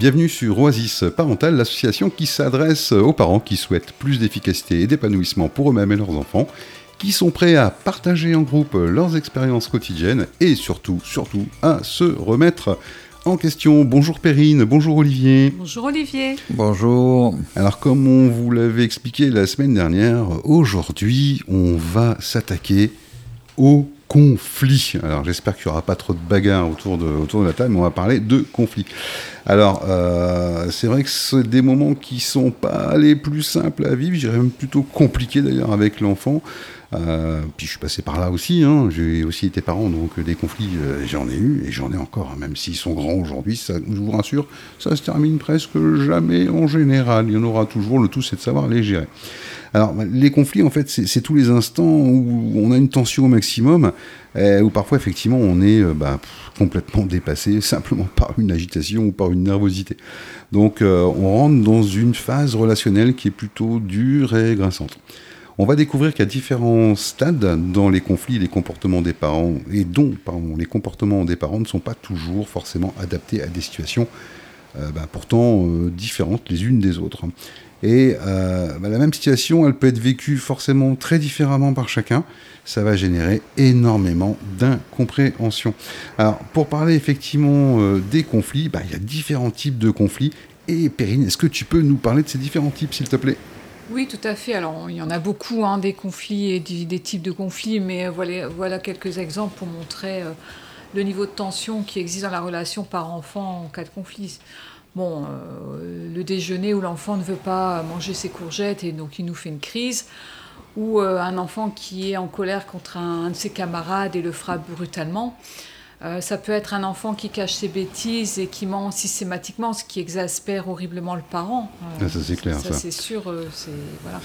Bienvenue sur Oasis Parental, l'association qui s'adresse aux parents qui souhaitent plus d'efficacité et d'épanouissement pour eux-mêmes et leurs enfants, qui sont prêts à partager en groupe leurs expériences quotidiennes et surtout, surtout, à se remettre en question. Bonjour Perrine, bonjour Olivier. Bonjour Olivier. Bonjour. Alors comme on vous l'avait expliqué la semaine dernière, aujourd'hui on va s'attaquer au conflit. Alors j'espère qu'il n'y aura pas trop de bagarres autour de, autour de la table, mais on va parler de conflit. Alors euh, c'est vrai que c'est des moments qui sont pas les plus simples à vivre, je dirais même plutôt compliqués d'ailleurs avec l'enfant. Euh, puis je suis passé par là aussi, hein. j'ai aussi été parent, donc des conflits euh, j'en ai eu et j'en ai encore, hein. même s'ils sont grands aujourd'hui, ça, je vous rassure, ça se termine presque jamais en général, il y en aura toujours, le tout c'est de savoir les gérer. Alors les conflits en fait c'est tous les instants où on a une tension au maximum, où parfois effectivement on est bah, complètement dépassé simplement par une agitation ou par une nervosité. Donc on rentre dans une phase relationnelle qui est plutôt dure et grinçante on va découvrir a différents stades dans les conflits les comportements des parents, et dont les comportements des parents ne sont pas toujours forcément adaptés à des situations euh, bah, pourtant euh, différentes les unes des autres. Et euh, bah, la même situation, elle peut être vécue forcément très différemment par chacun. Ça va générer énormément d'incompréhension. Alors, pour parler effectivement des conflits, bah, il y a différents types de conflits. Et Perrine, est-ce que tu peux nous parler de ces différents types, s'il te plaît? Oui, tout à fait. Alors, il y en a beaucoup, hein, des conflits et des, types de conflits, mais voilà, voilà quelques exemples pour montrer euh, le niveau de tension qui existe dans la relation par-enfant en cas de conflit. Bon, euh, le déjeuner où l'enfant ne veut pas manger ses courgettes et donc il nous fait une crise, ou euh, un enfant qui est en colère contre un de ses camarades et le frappe brutalement. Euh, ça peut être un enfant qui cache ses bêtises et qui ment systématiquement, ce qui exaspère horriblement le parent. Euh, ah, ça c'est clair. Ça, c'est sûr. Euh, voilà.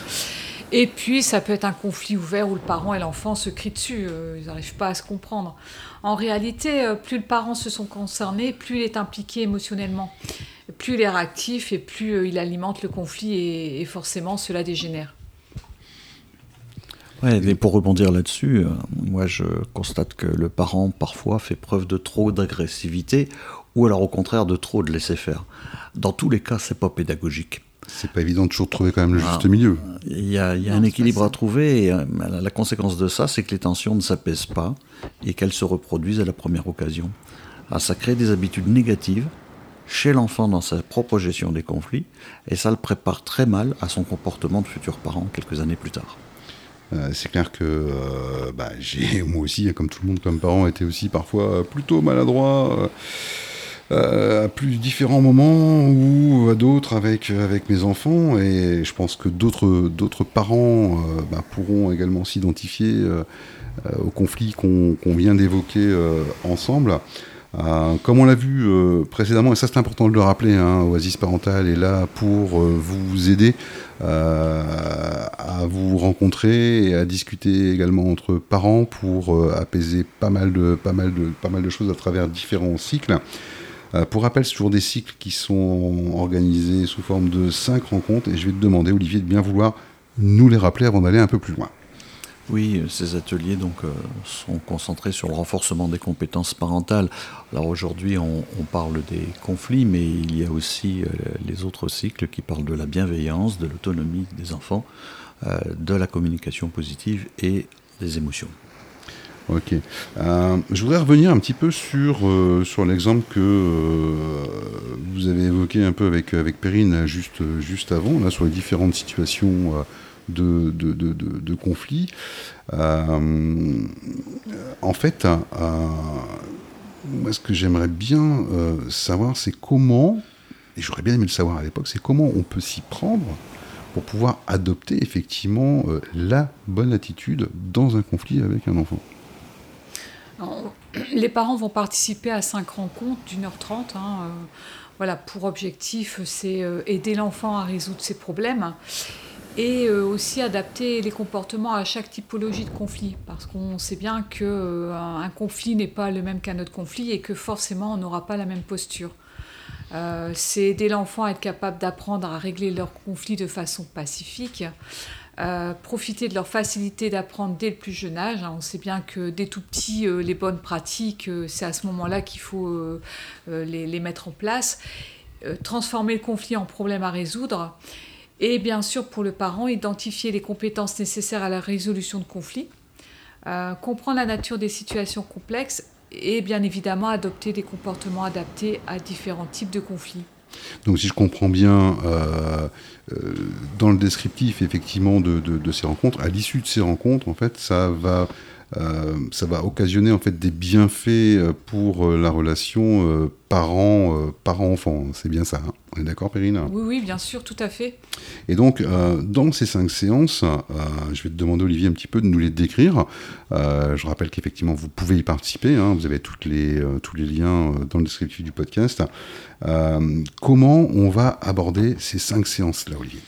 Et puis ça peut être un conflit ouvert où le parent et l'enfant se crient dessus. ils n'arrivent pas à se comprendre. En réalité, plus le parent se sent concerné, plus il est impliqué émotionnellement. Plus il est réactif et plus il alimente le conflit et forcément cela dégénère. Ouais, et pour rebondir là-dessus, euh, moi je constate que le parent parfois fait preuve de trop d'agressivité ou alors au contraire de trop de laisser faire. Dans tous les cas, c'est pas pédagogique. C'est pas évident de toujours trouver quand même le juste milieu. Il y a, un équilibre à trouver et euh, la conséquence de ça, c'est que les tensions ne s'apaisent pas et qu'elles se reproduisent à la première occasion. Ah, ça crée des habitudes négatives chez l'enfant dans sa propre gestion des conflits et ça le prépare très mal à son comportement de futur parent quelques années plus tard. Euh, c'est clair que euh, bah, j'ai, moi aussi, comme tout le monde comme parent, été aussi parfois plutôt maladroit. Euh, à plus différents moments ou à d'autres avec, mes enfants et je pense que d'autres, d'autres parents bah, pourront également s'identifier au conflit qu'on, vient d'évoquer ensemble. Euh, comme on l'a vu euh, précédemment, et ça c'est important de le rappeler, hein, Oasis Parental est là pour euh, vous aider à vous rencontrer et à discuter également entre parents pour apaiser pas mal, de, pas, mal de, pas mal de choses à travers différents cycles. pour rappel, c'est toujours des cycles qui sont organisés sous forme de cinq rencontres et je vais te demander, Olivier, de bien vouloir nous les rappeler avant d'aller un peu plus loin. Oui, ces ateliers donc euh, sont concentrés sur le renforcement des compétences parentales. Alors aujourd'hui, on, parle des conflits, mais il y a aussi euh, les autres cycles qui parlent de la bienveillance, de l'autonomie des enfants, euh, de la communication positive et des émotions. Ok. je voudrais revenir un petit peu sur, sur l'exemple que vous avez évoqué un peu avec, avec Perrine juste, juste avant, sur les différentes situations de, conflits. Euh, en fait, euh, moi, ce que j'aimerais bien euh, savoir, c'est comment, et j'aurais bien aimé le savoir à l'époque, c'est comment on peut s'y prendre pour pouvoir adopter effectivement la bonne attitude dans un conflit avec un enfant. les parents vont participer à cinq rencontres d'une heure trente. Hein, voilà, pour objectif, c'est aider l'enfant à résoudre ses problèmes et euh, aussi adapter les comportements à chaque typologie de conflit, parce qu'on sait bien qu'un euh, conflit n'est pas le même qu'un autre conflit et que forcément on n'aura pas la même posture. Euh, c'est aider l'enfant à être capable d'apprendre à régler leurs conflits de façon pacifique, profiter de leur facilité d'apprendre dès le plus jeune âge. Hein. On sait bien que dès tout petit, les bonnes pratiques, c'est à ce moment-là qu'il faut les, les, mettre en place transformer le conflit en problème à résoudre. Et bien sûr, pour le parent, identifier les compétences nécessaires à la résolution de conflits, comprendre la nature des situations complexes et bien évidemment adopter des comportements adaptés à différents types de conflits. Donc si je comprends bien, euh, euh, dans le descriptif effectivement de, ces rencontres, à l'issue de ces rencontres, en fait, ça va euh, ça va occasionner en fait des bienfaits euh, pour euh, la relation parent parent enfant. C'est bien ça. Hein. On est d'accord, Perrine? Oui, oui, bien sûr, tout à fait. Et donc, dans ces cinq séances, je vais te demander, Olivier, un petit peu de nous les décrire. je rappelle qu'effectivement, vous pouvez y participer. Hein. vous avez toutes les, tous les liens dans le descriptif du podcast. comment on va aborder ces cinq séances-là, Olivier?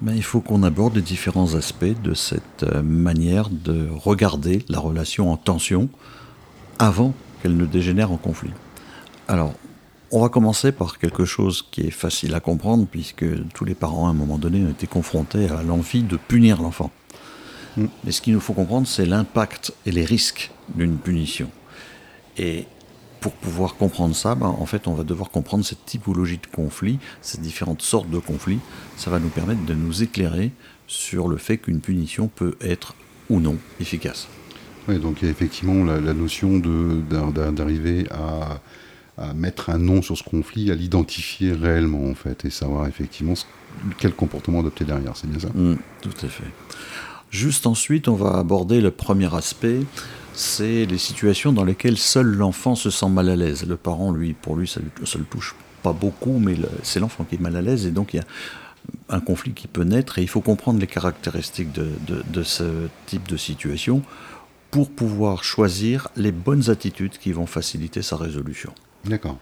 Ben, il faut qu'on aborde les différents aspects de cette euh, manière de regarder la relation en tension avant qu'elle ne dégénère en conflit. Alors, on va commencer par quelque chose qui est facile à comprendre, puisque tous les parents, à un moment donné, ont été confrontés à l'envie de punir l'enfant. Mm. Mais ce qu'il nous faut comprendre, c'est l'impact et les risques d'une punition. Et pour pouvoir comprendre ça, ben, en fait, on va devoir comprendre cette typologie de conflit, ces différentes sortes de conflits. Ça va nous permettre de nous éclairer sur le fait qu'une punition peut être ou non efficace. Oui, donc il y a effectivement la, notion d'arriver à, mettre un nom sur ce conflit, à l'identifier réellement, en fait, et savoir effectivement quel comportement adopter derrière. C'est bien ça? Mmh, Tout à fait. Juste ensuite, on va aborder le premier aspect, c'est les situations dans lesquelles seul l'enfant se sent mal à l'aise. Le parent, lui, pour lui, ça ne le touche pas beaucoup, mais c'est l'enfant qui est mal à l'aise, et donc il y a un conflit qui peut naître, et il faut comprendre les caractéristiques de, ce type de situation pour pouvoir choisir les bonnes attitudes qui vont faciliter sa résolution. D'accord.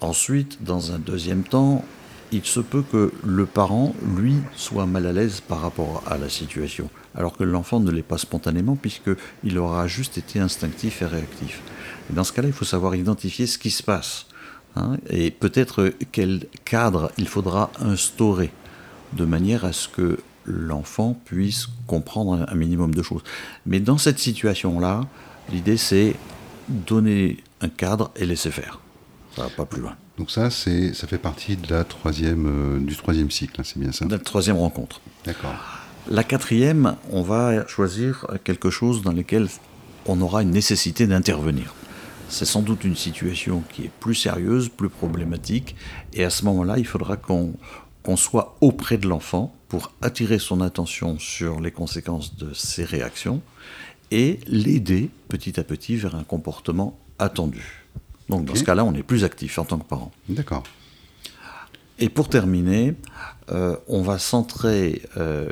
Ensuite, dans un deuxième temps, il se peut que le parent, lui, soit mal à l'aise par rapport à la situation, alors que l'enfant ne l'est pas spontanément, puisqu'il aura juste été instinctif et réactif. Et dans ce cas-là, il faut savoir identifier ce qui se passe, hein, et peut-être quel cadre il faudra instaurer, de manière à ce que l'enfant puisse comprendre un minimum de choses. Mais dans cette situation-là, l'idée c'est donner un cadre et laisser faire. Ça va pas plus loin. Donc ça, c'est, ça fait partie de la troisième, euh, du troisième cycle, hein, c'est bien ça De la troisième rencontre. D'accord. La quatrième, on va choisir quelque chose dans lequel on aura une nécessité d'intervenir. C'est sans doute une situation qui est plus sérieuse, plus problématique, et à ce moment-là, il faudra qu'on, qu'on soit auprès de l'enfant pour attirer son attention sur les conséquences de ses réactions et l'aider petit à petit vers un comportement attendu. Donc dans ce cas-là, on est plus actif en tant que parent. D'accord. Et pour terminer, euh, on va centrer euh,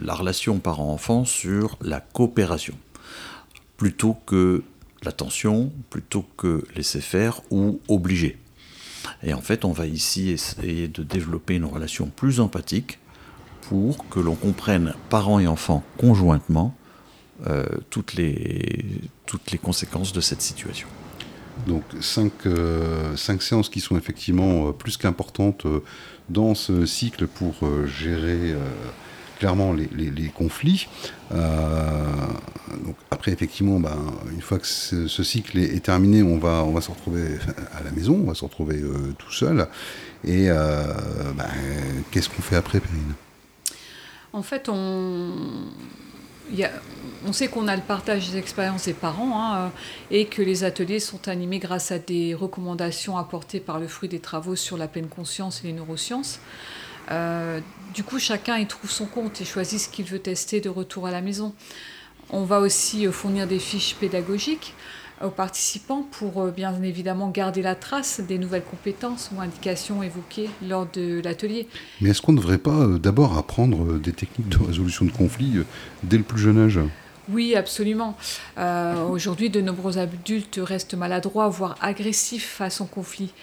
la relation parent-enfant sur la coopération, plutôt que l'attention, plutôt que laisser faire ou obliger. Et en fait, on va ici essayer de développer une relation plus empathique pour que l'on comprenne, parents et enfants conjointement, euh, toutes, les, toutes les conséquences de cette situation. Donc euh, cinq, séances qui sont effectivement euh, plus qu'importantes euh, dans ce cycle pour gérer clairement les, conflits. donc après, effectivement, ben, une fois que ce, cycle est, terminé, on va, on va se retrouver à la maison, on va se retrouver tout seul. Et ben, qu'est-ce qu'on fait après, Perrine? En fait, on on sait qu'on a le partage des expériences des parents hein, euh, et que les ateliers sont animés grâce à des recommandations apportées par le fruit des travaux sur la pleine conscience et les neurosciences. Euh, du coup, chacun y trouve son compte et choisit ce qu'il veut tester de retour à la maison. On va aussi euh, fournir des fiches pédagogiques aux participants pour euh, bien évidemment garder la trace des nouvelles compétences ou indications évoquées lors de l'atelier. Mais est-ce qu'on ne devrait pas euh, d'abord apprendre euh, des techniques de résolution de conflits dès le plus jeune âge? Oui, absolument. Aujourd'hui, de nombreux adultes restent maladroits, voire agressifs face au conflit.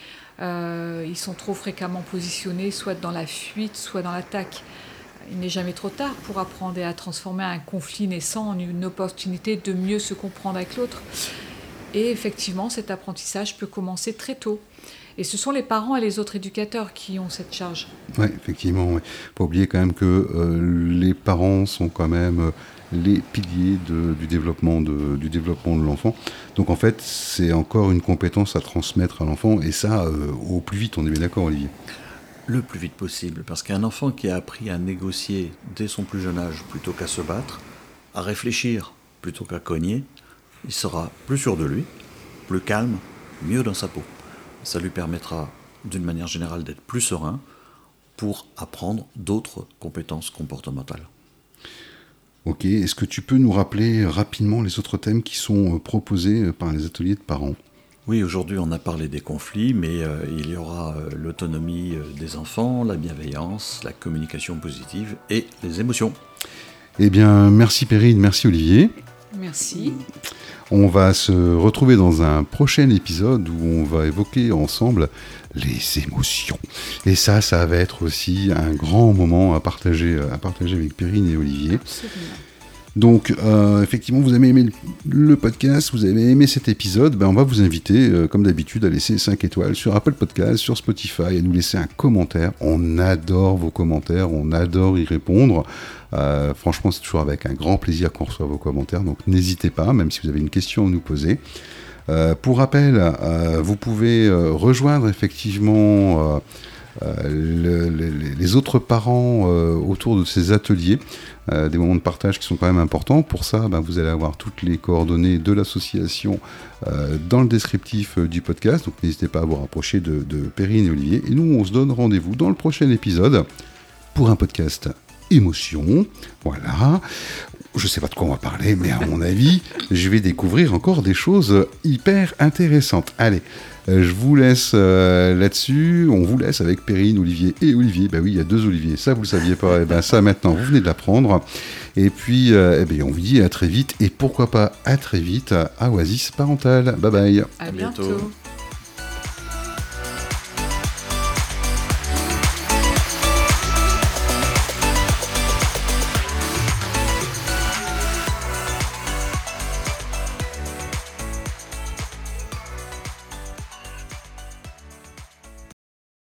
ils sont trop fréquemment positionnés soit dans la fuite, soit dans l'attaque. Il n'est jamais trop tard pour apprendre à transformer un conflit naissant en une opportunité de mieux se comprendre avec l'autre. Et effectivement, cet apprentissage peut commencer très tôt. Et ce sont les parents et les autres éducateurs qui ont cette charge. Oui, effectivement. Il ne faut pas oublier quand même que euh, les parents sont quand même euh, les piliers du, développement de, du développement de l'enfant. Donc en fait, c'est encore une compétence à transmettre à l'enfant, et ça, euh, au plus vite, on est bien d'accord, Olivier Le plus vite possible, parce qu'un enfant qui a appris à négocier dès son plus jeune âge plutôt qu'à se battre, à réfléchir plutôt qu'à cogner, il sera plus sûr de lui, plus calme, mieux dans sa peau. Ça lui permettra, d'une manière générale, d'être plus serein pour apprendre d'autres compétences comportementales. Ok, est-ce que tu peux nous rappeler rapidement les autres thèmes qui sont euh, proposés euh, par les ateliers de parents? Oui, aujourd'hui on a parlé des conflits, mais euh, il y aura l'autonomie des enfants, la bienveillance, la communication positive et les émotions. Eh bien, merci Perrine, merci Olivier. Merci. On va se retrouver dans un prochain épisode où on va évoquer ensemble les émotions. Et ça, ça va être aussi un grand moment à partager, à partager avec Perrine et Olivier. Donc, euh, effectivement, vous avez aimé le, podcast, vous avez aimé cet épisode, ben, on va vous inviter, euh, comme d'habitude, à laisser 5 étoiles sur Apple Podcast, sur Spotify, à nous laisser un commentaire. On adore vos commentaires, on adore y répondre. Euh, franchement, c'est toujours avec un grand plaisir qu'on reçoit vos commentaires, donc n'hésitez pas, même si vous avez une question à nous poser. pour rappel, vous pouvez rejoindre effectivement les autres parents autour de ces ateliers. Euh, des moments de partage qui sont quand même importants. Pour ça, ben, vous allez avoir toutes les coordonnées de l'association euh, dans le descriptif euh, du podcast. Donc n'hésitez pas à vous rapprocher de, de Perrine et Olivier. Et nous, on se donne rendez-vous dans le prochain épisode pour un podcast émotion. Voilà. Je sais pas de quoi on va parler, mais à mon avis, je vais découvrir encore des choses hyper intéressantes. Allez, je vous laisse euh, là-dessus. On vous laisse avec Perrine, Olivier et Olivier. Bah oui, il y a deux Olivier. Ça, vous le saviez pas. Et eh ben ça, maintenant, vous venez de l'apprendre. Et puis, euh, eh ben, on vous dit à très vite. Et pourquoi pas à très vite à Oasis Parental. Bye bye. À bientôt.